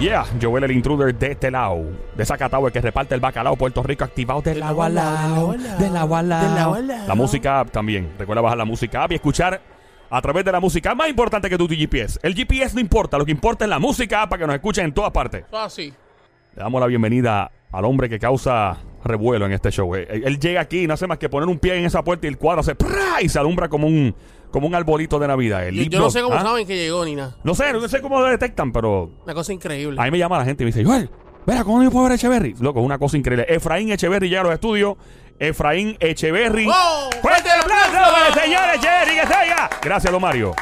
Yeah, Joel el intruder de este lado, de Zacatau, el que reparte el bacalao, Puerto Rico, activado del agua al lado, del agua al lado. La música app también, recuerda bajar la música app y escuchar a través de la música más importante que tu GPS. El GPS no importa, lo que importa es la música app para que nos escuchen en todas partes. Ah, sí. Le damos la bienvenida al hombre que causa revuelo en este show. Eh, Él, él llega aquí y no hace más que poner un pie en esa puerta y el cuadro se ¡prá! y se alumbra como un como un arbolito de Navidad. El Yo, yo no sé cómo ¿ah? saben que llegó ni nada. No sé, no sé cómo lo detectan, pero Una cosa increíble. Ahí me llama la gente y me dice, Joel, verá, ¿cómo yo puedo ver a Echeverry? Loco, es una cosa increíble. Efraín Echeverry llega a los estudios. Efraín Echeverry. ¡Oh! ¡Fuerte el aplauso para el señor Echeverry que! Gracias, don Mario.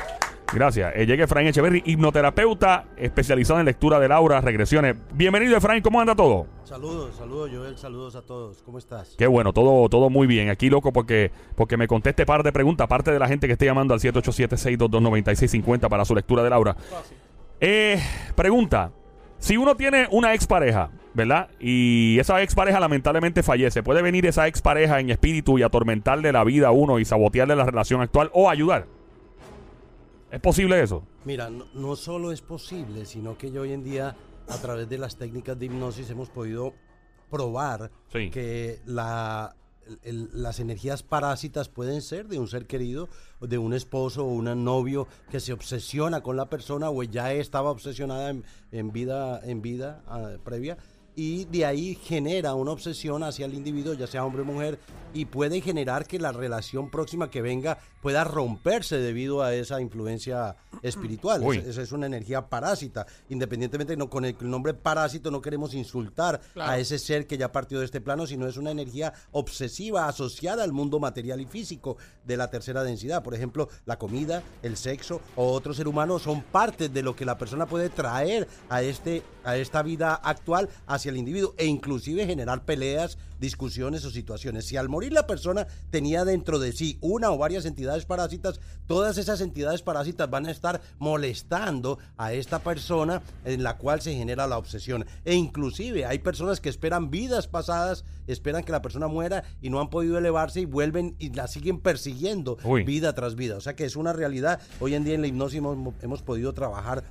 Gracias. Eh, llega Efraín Echeverry, hipnoterapeuta especializado en lectura del aura, regresiones. Bienvenido, Efraín. ¿Cómo anda todo? Saludos, saludos Joel, saludos a todos. ¿Cómo estás? Qué bueno, todo, todo muy bien. Aquí, loco, porque, porque me conteste par de preguntas, aparte de la gente que esté llamando al 787-622-9650 para su lectura del aura. Eh, pregunta. Si uno tiene una expareja, ¿verdad? Y esa expareja lamentablemente fallece, ¿puede venir esa expareja en espíritu y atormentarle la vida a uno y sabotearle la relación actual o ayudar? ¿Es posible eso? Mira, no, no solo es posible, sino que yo hoy en día, a través de las técnicas de hipnosis, hemos podido probar Sí. que la, el- las energías parásitas pueden ser de un ser querido, de un esposo o un novio que se obsesiona con la persona o ya estaba obsesionada en, en vida, en vida ah, previa. Y de ahí genera una obsesión hacia el individuo, ya sea hombre o mujer, y puede generar que la relación próxima que venga pueda romperse debido a esa influencia espiritual. Uy. Esa es una energía parásita. Independientemente, no, con el nombre parásito no queremos insultar Claro. a ese ser que ya partió de este plano, sino es una energía obsesiva asociada al mundo material y físico de la tercera densidad. Por ejemplo, la comida, el sexo o otro ser humano son parte de lo que la persona puede traer a, este, a esta vida actual hacia el individuo e inclusive generar peleas, discusiones o situaciones. Si al morir la persona tenía dentro de sí una o varias entidades parásitas, todas esas entidades parásitas van a estar molestando a esta persona en la cual se genera la obsesión. E inclusive hay personas que esperan vidas pasadas, esperan que la persona muera y no han podido elevarse y vuelven y la siguen persiguiendo Uy. vida tras vida. O sea que es una realidad. Hoy en día en la hipnosis hemos, hemos podido trabajar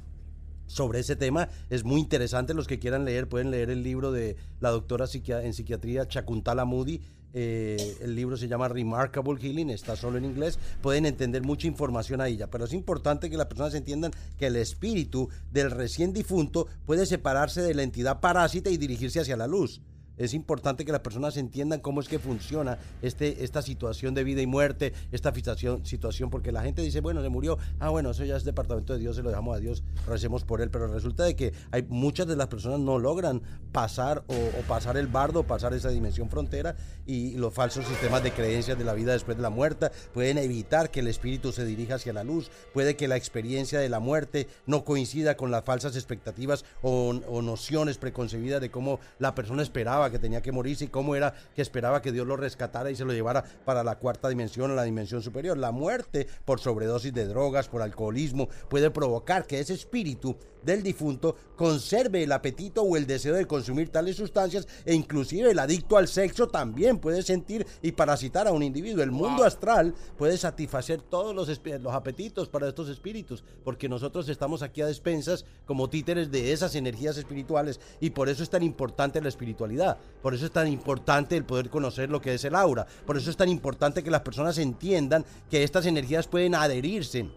sobre ese tema. Es muy interesante. Los que quieran leer pueden leer el libro de la doctora en psiquiatría Chakuntala Moody. Eh, el libro se llama Remarkable Healing, está solo en inglés. Pueden entender mucha información ahí ya, pero es importante que las personas entiendan que el espíritu del recién difunto puede separarse de la entidad parásita y dirigirse hacia la luz. Es importante que las personas entiendan cómo es que funciona este, esta situación de vida y muerte, esta situación, situación, porque la gente dice, bueno, se murió, ah, bueno, eso ya es departamento de Dios, se lo dejamos a Dios, recemos por él, pero resulta de que hay muchas de las personas no logran pasar o, pasar el bardo, pasar esa dimensión frontera y los falsos sistemas de creencias de la vida después de la muerte pueden evitar que el espíritu se dirija hacia la luz, puede que la experiencia de la muerte no coincida con las falsas expectativas o nociones preconcebidas de cómo la persona esperaba que tenía que morirse y cómo era que esperaba que Dios lo rescatara y se lo llevara para la cuarta dimensión la dimensión superior. La muerte por sobredosis de drogas, por alcoholismo, puede provocar que ese espíritu del difunto conserve el apetito o el deseo de consumir tales sustancias e inclusive el adicto al sexo también puede sentir y parasitar a un individuo. El mundo astral puede satisfacer todos los, los apetitos para estos espíritus porque nosotros estamos aquí a despensas como títeres de esas energías espirituales y por eso es tan importante la espiritualidad, por eso es tan importante el poder conocer lo que es el aura, por eso es tan importante que las personas entiendan que estas energías pueden adherirse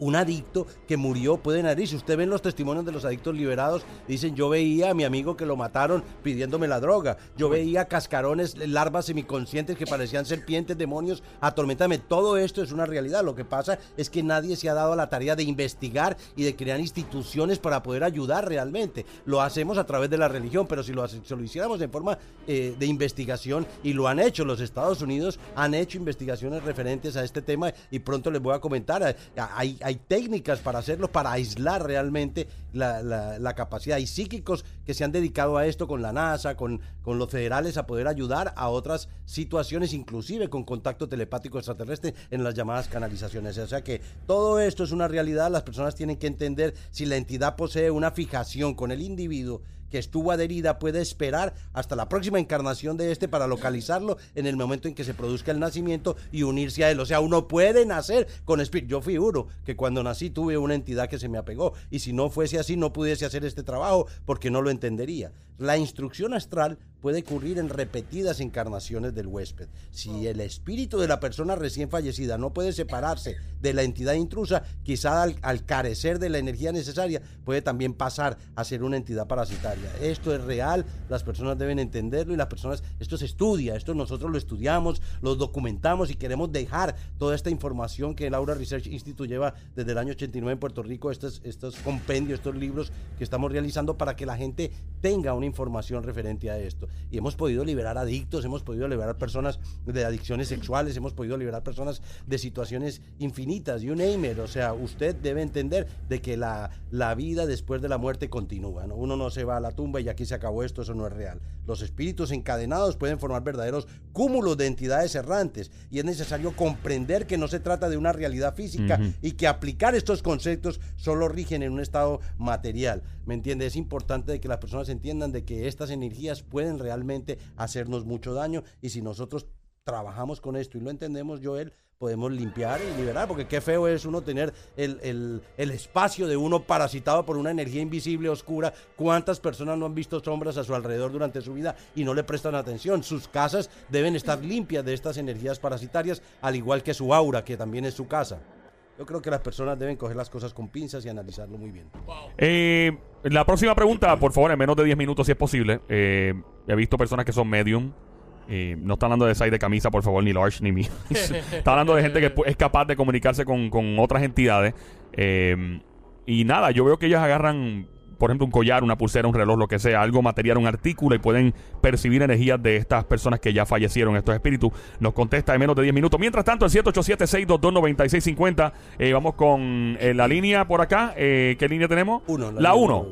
un adicto que murió pueden adherir. Si usted ven los testimonios de los adictos liberados, dicen yo veía a mi amigo que lo mataron pidiéndome la droga. Yo veía cascarones, larvas semiconscientes que parecían serpientes, demonios, atormentame. Todo esto es una realidad. Lo que pasa es que nadie se ha dado a la tarea de investigar y de crear instituciones para poder ayudar realmente. Lo hacemos a través de la religión, pero si lo, hace- si lo hiciéramos en forma eh, de investigación, y lo han hecho los Estados Unidos, han hecho investigaciones referentes a este tema y pronto les voy a comentar. Hay, hay técnicas para hacerlo, para aislar realmente la, capacidad. Hay psíquicos que se han dedicado a esto con la NASA, con, con los federales, a poder ayudar a otras situaciones, inclusive con contacto telepático extraterrestre en las llamadas canalizaciones. O sea que todo esto es una realidad. Las personas tienen que entender si la entidad posee una fijación con el individuo que estuvo adherida puede esperar hasta la próxima encarnación de este para localizarlo en el momento en que se produzca el nacimiento y unirse a él. O sea, uno puede nacer con espíritu. Yo fui uno que cuando nací tuve una entidad que se me apegó y si no fuese así no pudiese hacer este trabajo porque no lo entendería. La instrucción astral puede ocurrir en repetidas encarnaciones del huésped. Si el espíritu de la persona recién fallecida no puede separarse de la entidad intrusa, quizá al, carecer de la energía necesaria puede también pasar a ser una entidad parasitaria. Esto es real, las personas deben entenderlo y las personas, esto se estudia, esto nosotros lo estudiamos, lo documentamos y queremos dejar toda esta información que el Aura Research Institute lleva desde el año 89 en Puerto Rico, estos, estos compendios, estos libros que estamos realizando para que la gente tenga una información referente a esto y hemos podido liberar adictos, hemos podido liberar personas de adicciones sexuales, hemos podido liberar personas de situaciones infinitas, you name it. O sea, usted debe entender de que la, la vida después de la muerte continúa. ¿no? Uno no se va a la tumba y aquí se acabó esto, eso no es real. Los espíritus encadenados pueden formar verdaderos cúmulos de entidades errantes y es necesario comprender que no se trata de una realidad física y que aplicar estos conceptos solo rigen en un estado material. ¿Me entiende? Es importante que las personas entiendan de que estas energías pueden realmente hacernos mucho daño y si nosotros trabajamos con esto y lo entendemos, Joel, podemos limpiar y liberar, porque qué feo es uno tener el, espacio de uno parasitado por una energía invisible, oscura. ¿Cuántas personas no han visto sombras a su alrededor durante su vida y no le prestan atención? Sus casas deben estar limpias de estas energías parasitarias, al igual que su aura, que también es su casa. Yo creo que las personas deben coger las cosas con pinzas y analizarlo muy bien. Eh, la próxima pregunta, por favor, en menos de 10 minutos si es posible. Eh, he visto personas que son medium eh, no está hablando de size de camisa, por favor, ni large ni mío. está hablando de gente que es capaz de comunicarse con, otras entidades. Eh, y nada, yo veo que ellos agarran, por ejemplo, un collar, una pulsera, un reloj, lo que sea, algo material, un artículo y pueden percibir energías de estas personas que ya fallecieron, estos espíritus. Nos contesta en menos de 10 minutos. Mientras tanto, el 787-622-9650. Eh, vamos con la línea por acá. ¿Qué línea tenemos? Uno, la 1.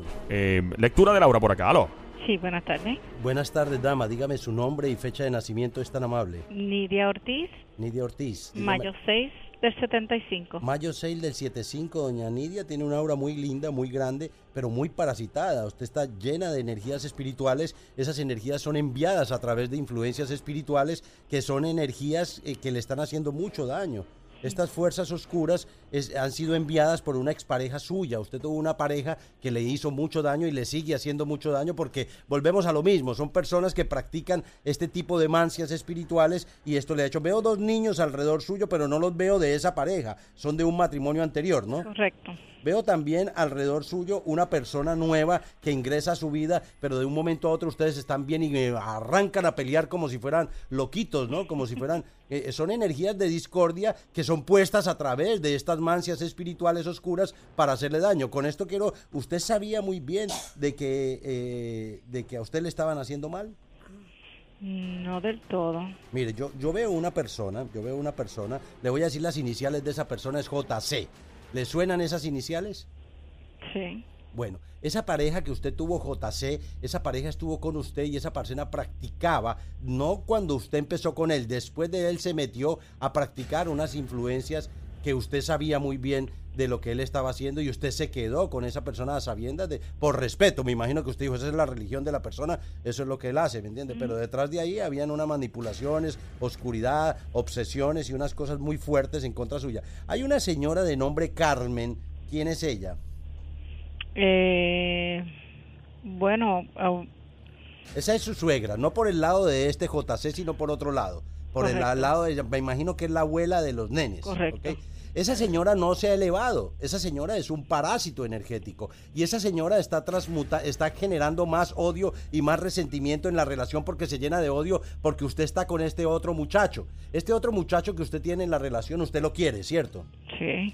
lectura de Laura por acá. Aló. Sí, buenas tardes. Buenas tardes, dama. Dígame su nombre y fecha de nacimiento, es tan amable. Nidia Ortiz. Nidia Ortiz. Mayo 6 del 75. Mayo 6 del 75, doña Nidia tiene una aura muy linda, muy grande, pero muy parasitada. Usted está llena de energías espirituales. Esas energías son enviadas a través de influencias espirituales que son energías eh, que le están haciendo mucho daño. Estas fuerzas oscuras han sido enviadas por una expareja suya. Usted tuvo una pareja que le hizo mucho daño y le sigue haciendo mucho daño porque volvemos a lo mismo. Son personas que practican este tipo de mancias espirituales y esto le ha hecho. Veo dos niños alrededor suyo, pero no los veo de esa pareja. Son de un matrimonio anterior, ¿no? Correcto. Veo también alrededor suyo una persona nueva que ingresa a su vida, pero de un momento a otro ustedes están bien y arrancan a pelear como si fueran loquitos, ¿no? Como si fueran... Eh, son energías de discordia que son puestas a través de estas mancias espirituales oscuras para hacerle daño. Con esto quiero... ¿Usted sabía muy bien de que, eh, de que a usted le estaban haciendo mal? No del todo. Mire, yo, yo veo una persona, yo veo una persona, le voy a decir las iniciales de esa persona es JC. ¿Le suenan esas iniciales? Sí. Bueno, esa pareja que usted tuvo, JC, esa pareja estuvo con usted y esa persona practicaba, no cuando usted empezó con él, después de él se metió a practicar unas influencias que usted sabía muy bien de lo que él estaba haciendo y usted se quedó con esa persona a sabiendas de, por respeto, me imagino que usted dijo, esa es la religión de la persona, eso es lo que él hace, ¿me entiende? Pero detrás de ahí habían unas manipulaciones, oscuridad, obsesiones y unas cosas muy fuertes en contra suya. Hay una señora de nombre Carmen, ¿quién es ella? Eh, bueno... Esa es su suegra, no por el lado de este JC, sino por otro lado. Por el lado de ella, me imagino que es la abuela de los nenes. Correcto. Esa señora no se ha elevado, esa señora es un parásito energético y esa señora está transmuta, está generando más odio y más resentimiento en la relación porque se llena de odio porque usted está con este otro muchacho. Este otro muchacho que usted tiene en la relación, usted lo quiere, ¿cierto? Sí.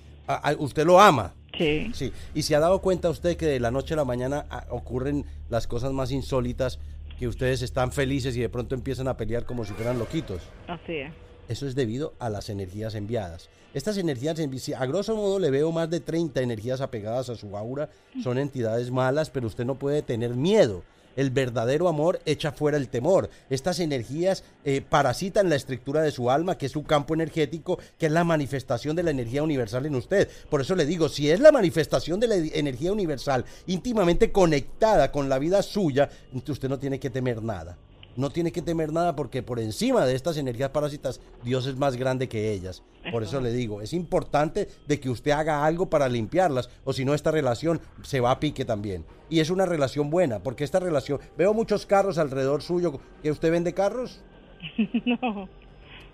usted lo ama. Sí. Sí. Y se ha dado cuenta usted que de la noche a la mañana ah, ocurren las cosas más insólitas que ustedes están felices y de pronto empiezan a pelear como si fueran loquitos. Así es. Eso es debido a las energías enviadas. Estas energías, a grosso modo le veo más de 30 energías apegadas a su aura. Son entidades malas, pero usted no puede tener miedo. El verdadero amor echa fuera el temor. Estas energías eh, parasitan la estructura de su alma, que es su campo energético, que es la manifestación de la energía universal en usted. Por eso le digo, si es la manifestación de la energía universal íntimamente conectada con la vida suya, usted no tiene que temer nada no tiene que temer nada porque por encima de estas energías parásitas, Dios es más grande que ellas. Por eso le digo, es importante de que usted haga algo para limpiarlas, o si no, esta relación se va a pique también. Y es una relación buena, porque esta relación, veo muchos carros alrededor suyo, ¿que usted vende carros? no,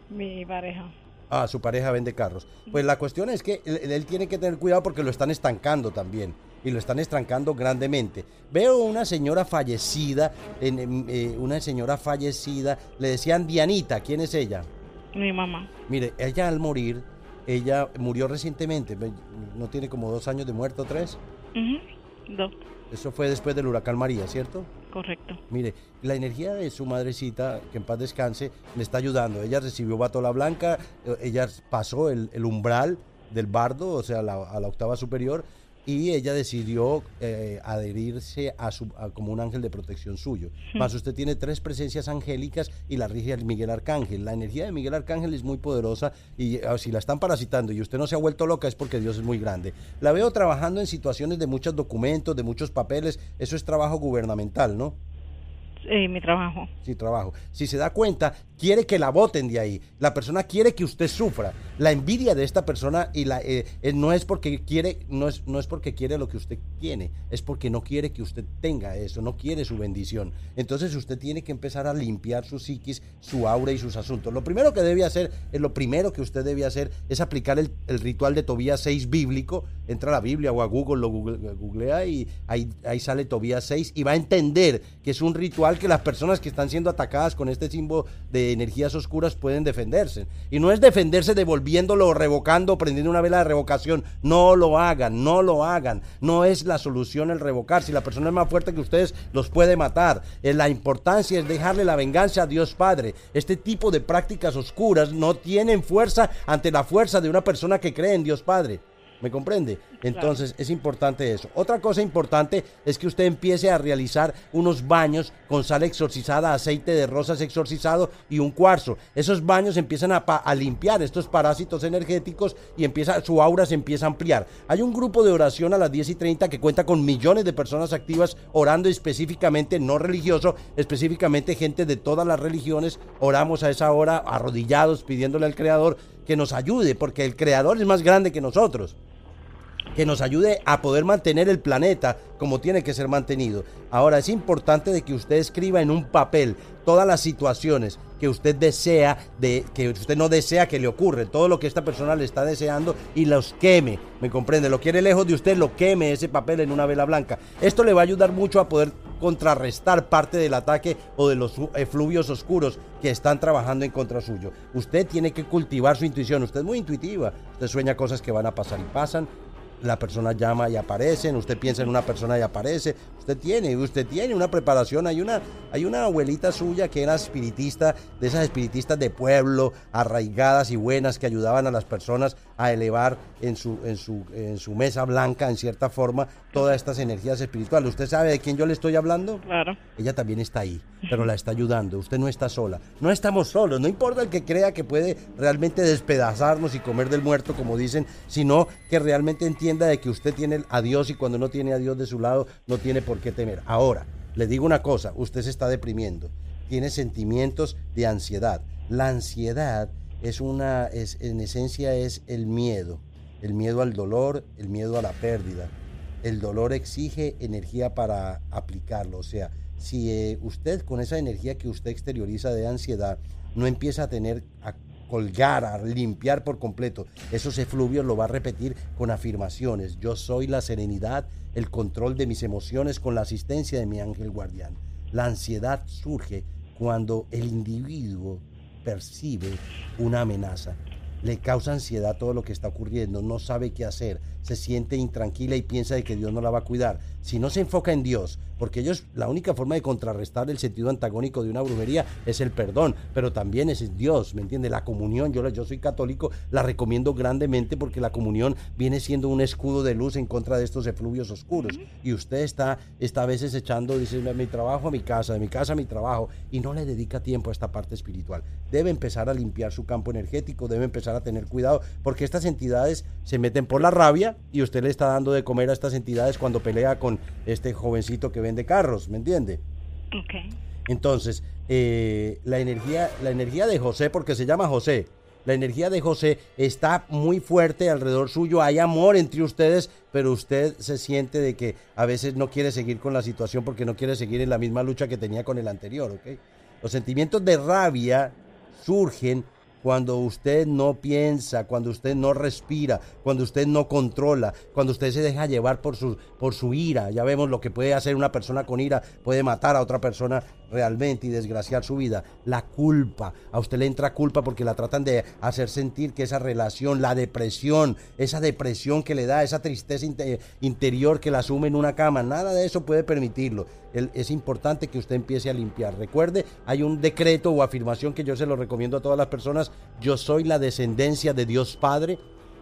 mi pareja. Ah, su pareja vende carros. Pues la cuestión es que él, tiene que tener cuidado porque lo están estancando también. Y lo están estancando grandemente. Veo una señora fallecida, en, eh, una señora fallecida, le decían Dianita, ¿quién es ella? Mi mamá. Mire, ella al morir, ella murió recientemente, no tiene como dos años de muerto, tres. Dos. Eso fue después del huracán María, ¿cierto? Correcto. Mire, la energía de su madrecita, que en paz descanse, le está ayudando. Ella recibió batola blanca, eh, ella pasó el, umbral del bardo, o sea, a la octava superior, y ella decidió eh, adherirse a su como un ángel de protección suyo. Más usted tiene tres presencias angélicas y la rige Miguel Arcángel. La energía de Miguel Arcángel es muy poderosa y ah, si la están parasitando y usted no se ha vuelto loca es porque Dios es muy grande. La veo trabajando en situaciones de muchos documentos, de muchos papeles. Eso es trabajo gubernamental, ¿no? Eh, mi trabajo. Sí, trabajo. Si se da cuenta, quiere que la voten de ahí. La persona quiere que usted sufra. La envidia de esta persona y la eh, eh, no es porque quiere, no es, no es porque quiere lo que usted tiene, es porque no quiere que usted tenga eso, no quiere su bendición. Entonces usted tiene que empezar a limpiar su psiquis, su aura y sus asuntos. Lo primero que debe hacer, es lo primero que usted debe hacer es aplicar el, ritual de Tobías 6 bíblico. Entra a la Biblia o a Google, lo googlea y ahí, ahí sale Tobías 6 y va a entender que es un ritual que las personas que están siendo atacadas con este símbolo de energías oscuras pueden defenderse. Y no es defenderse devolviéndolo, revocando, prendiendo una vela de revocación. No lo hagan, no lo hagan. No es la solución el revocar. Si la persona es más fuerte que ustedes, los puede matar. Eh, la importancia es dejarle la venganza a Dios Padre. Este tipo de prácticas oscuras no tienen fuerza ante la fuerza de una persona que cree en Dios Padre. ¿Me comprende? Entonces es importante eso. Otra cosa importante es que usted empiece a realizar unos baños con sal exorcizada, aceite de rosas exorcizado y un cuarzo. Esos baños empiezan a, a, limpiar estos parásitos energéticos y empieza, su aura se empieza a ampliar. Hay un grupo de oración a las 10 y 30 que cuenta con millones de personas activas orando específicamente, no religioso, específicamente gente de todas las religiones. Oramos a esa hora arrodillados pidiéndole al Creador que nos ayude, porque el Creador es más grande que nosotros que nos ayude a poder mantener el planeta como tiene que ser mantenido. Ahora es importante de que usted escriba en un papel todas las situaciones que usted desea, de, que usted no desea que le ocurre, todo lo que esta persona le está deseando y los queme, ¿me comprende? Lo quiere lejos de usted, lo queme ese papel en una vela blanca. Esto le va a ayudar mucho a poder contrarrestar parte del ataque o de los efluvios oscuros que están trabajando en contra suyo. Usted tiene que cultivar su intuición, usted es muy intuitiva, usted sueña cosas que van a pasar y pasan, la persona llama y aparecen, usted piensa en una persona y aparece, usted tiene, usted tiene una preparación, hay una, hay una abuelita suya que era espiritista, de esas espiritistas de pueblo, arraigadas y buenas que ayudaban a las personas a elevar en su, en su, en su mesa blanca, en cierta forma, todas estas energías espirituales. ¿Usted sabe de quién yo le estoy hablando? Claro. Ella también está ahí, pero la está ayudando, usted no está sola, no estamos solos, no importa el que crea que puede realmente despedazarnos y comer del muerto, como dicen, sino que realmente entiende de que usted tiene a Dios y cuando no tiene a Dios de su lado no tiene por qué temer. Ahora, le digo una cosa, usted se está deprimiendo, tiene sentimientos de ansiedad. La ansiedad es una, es, en esencia es el miedo, el miedo al dolor, el miedo a la pérdida. El dolor exige energía para aplicarlo, o sea, si eh, usted con esa energía que usted exterioriza de ansiedad no empieza a tener colgar, a limpiar por completo esos efluvios, lo va a repetir con afirmaciones. Yo soy la serenidad, el control de mis emociones con la asistencia de mi ángel guardián. La ansiedad surge cuando el individuo percibe una amenaza. Le causa ansiedad todo lo que está ocurriendo, no sabe qué hacer, se siente intranquila y piensa de que Dios no la va a cuidar. Si no se enfoca en Dios, porque ellos la única forma de contrarrestar el sentido antagónico de una brujería es el perdón, pero también es Dios, ¿me entiende? La comunión, yo, yo soy católico, la recomiendo grandemente porque la comunión viene siendo un escudo de luz en contra de estos efluvios oscuros. Y usted está, está a veces echando, dice, mi trabajo a mi casa, de mi casa a mi trabajo, y no le dedica tiempo a esta parte espiritual. Debe empezar a limpiar su campo energético, debe empezar a tener cuidado, porque estas entidades se meten por la rabia y usted le está dando de comer a estas entidades cuando pelea con este jovencito que vende carros, ¿me entiende? Ok. Entonces, eh, la, energía, la energía de José, porque se llama José, la energía de José está muy fuerte alrededor suyo, hay amor entre ustedes, pero usted se siente de que a veces no quiere seguir con la situación porque no quiere seguir en la misma lucha que tenía con el anterior, ¿ok? Los sentimientos de rabia surgen cuando usted no piensa, cuando usted no respira, cuando usted no controla, cuando usted se deja llevar por su, por su ira. Ya vemos lo que puede hacer una persona con ira, puede matar a otra persona realmente y desgraciar su vida. La culpa, a usted le entra culpa porque la tratan de hacer sentir que esa relación, la depresión, esa depresión que le da, esa tristeza interior que la asume en una cama, nada de eso puede permitirlo. Es importante que usted empiece a limpiar. Recuerde, hay un decreto o afirmación que yo se lo recomiendo a todas las personas yo soy la descendencia de Dios Padre,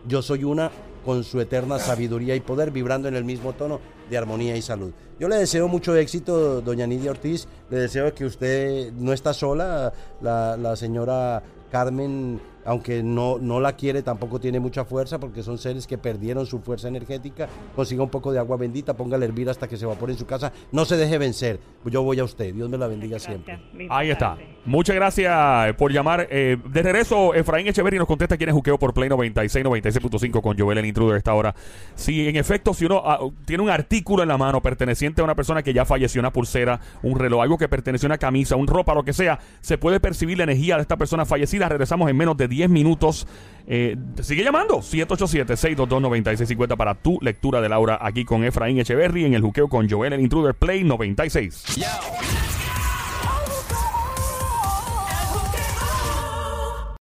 yo soy una con su eterna sabiduría y poder, vibrando en el mismo tono de armonía y salud. Yo le deseo mucho éxito, doña Nidia Ortiz, le deseo que usted no está sola, la, la señora Carmen aunque no, no la quiere, tampoco tiene mucha fuerza porque son seres que perdieron su fuerza energética. Consiga un poco de agua bendita, póngale a hervir hasta que se evapore en su casa. No se deje vencer. Yo voy a usted. Dios me la bendiga siempre. Ahí está. Muchas gracias por llamar. Eh, de regreso, Efraín Echeverry nos contesta quién es Juqueo por Play 96, 96.5 con Joel el Intruder esta hora. Si en efecto, si uno ah, tiene un artículo en la mano perteneciente a una persona que ya falleció, una pulsera, un reloj, algo que pertenece a una camisa, un ropa, lo que sea, se puede percibir la energía de esta persona fallecida. Regresamos en menos de 10 minutos. Eh, sigue llamando 787-622-9650 para tu lectura de Laura aquí con Efraín Echeverry en el juqueo con Joel el Intruder Play 96.